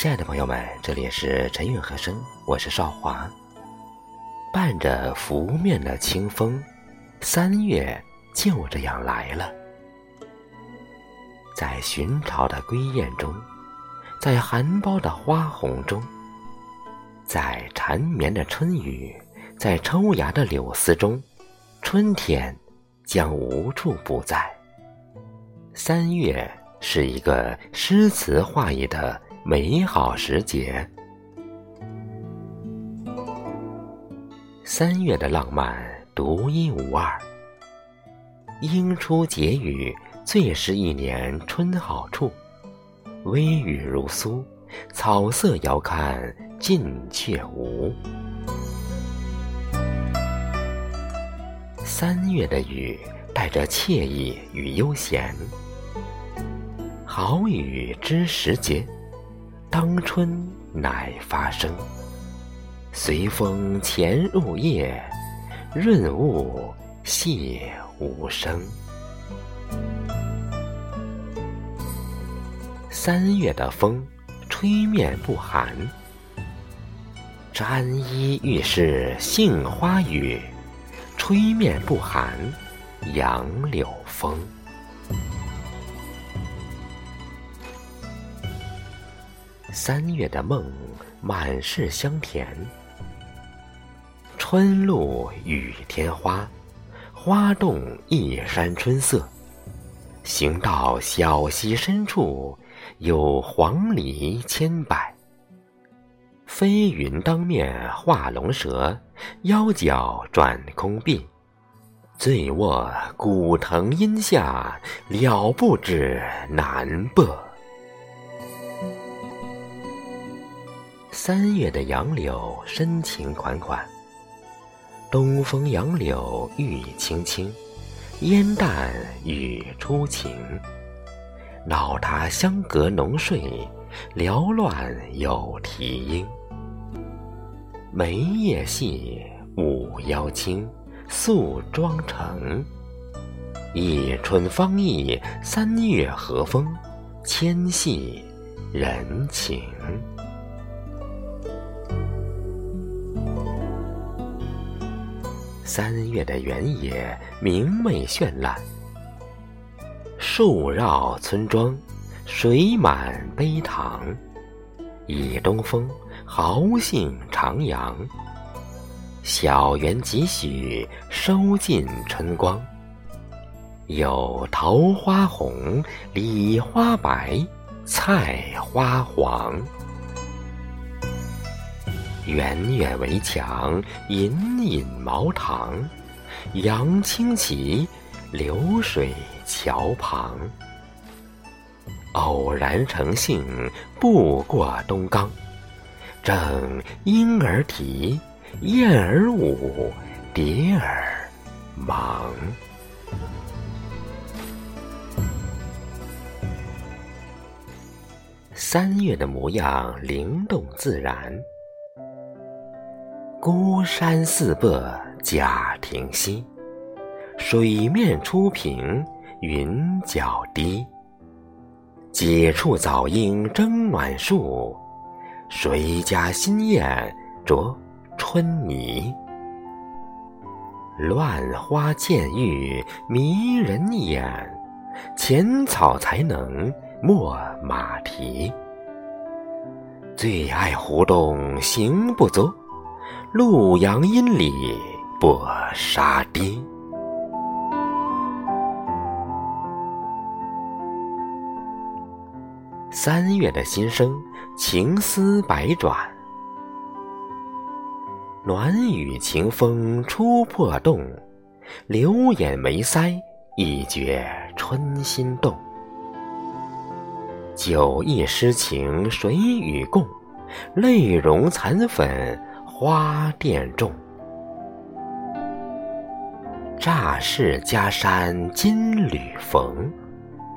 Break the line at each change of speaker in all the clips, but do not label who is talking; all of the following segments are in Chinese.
亲爱的朋友们，这里是陈韵和声，我是少华。伴着拂面的清风，三月就这样来了。在寻常的归雁中，在含苞的花红中，在缠绵的春雨，在抽芽的柳丝中，春天将无处不在。三月是一个诗词画意的。美好时节，三月的浪漫独一无二。莺出结语，最是一年春好处。微雨如酥，草色遥看近却无。三月的雨带着惬意与悠闲，好雨知时节。当春乃发生，随风潜入夜，润物细无声。三月的风，吹面不寒。沾衣欲湿杏花雨，吹面不寒杨柳风。三月的梦，满是香甜。春露雨天花，花动一山春色。行到小溪深处，有黄鹂千百。飞云当面画龙蛇，腰脚转空碧。醉卧古藤阴下，了不知南北。三月的杨柳深情款款，东风杨柳玉青青，烟淡雨初晴。闹它相隔浓睡，缭乱有啼莺。梅叶细，舞腰轻，素妆成。一春芳意，三月和风，纤细人情。三月的原野明媚绚烂，树绕村庄，水满陂塘。倚东风，豪兴徜徉。小园几许，收尽春光。有桃花红，李花白，菜花黄。远远围墙，隐隐茅堂，杨青旗，流水桥旁。偶然乘兴，步过东冈，正莺儿啼，燕儿舞，蝶儿忙。三月的模样，灵动自然。孤山寺北贾亭西，水面初平云脚低。几处早莺争暖树，谁家新燕啄春泥？乱花渐欲迷人眼，浅草才能没马蹄。最爱湖东行不足。潞阳阴里簸沙堤。三月的心声，情思百转。暖雨晴风初破洞，流眼眉腮一觉春心动。酒意诗情谁与共？泪融残粉。花店种，乍是家山金缕缝，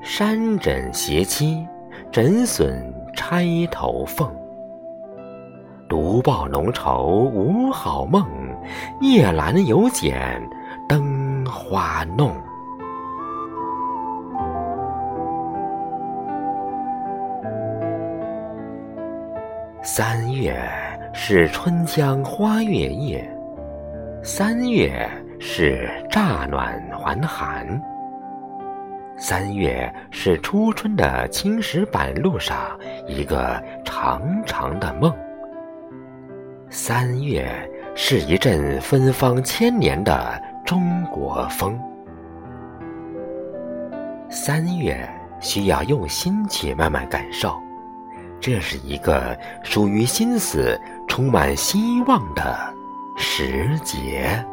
山枕斜栖，枕笋钗头凤。独抱浓愁无好梦，夜阑有剪灯花弄。三月是春江花月夜，三月是乍暖还寒，三月是初春的青石板路上一个长长的梦，三月是一阵芬芳千年的中国风，三月需要用心去慢慢感受。这是一个属于心思充满希望的时节。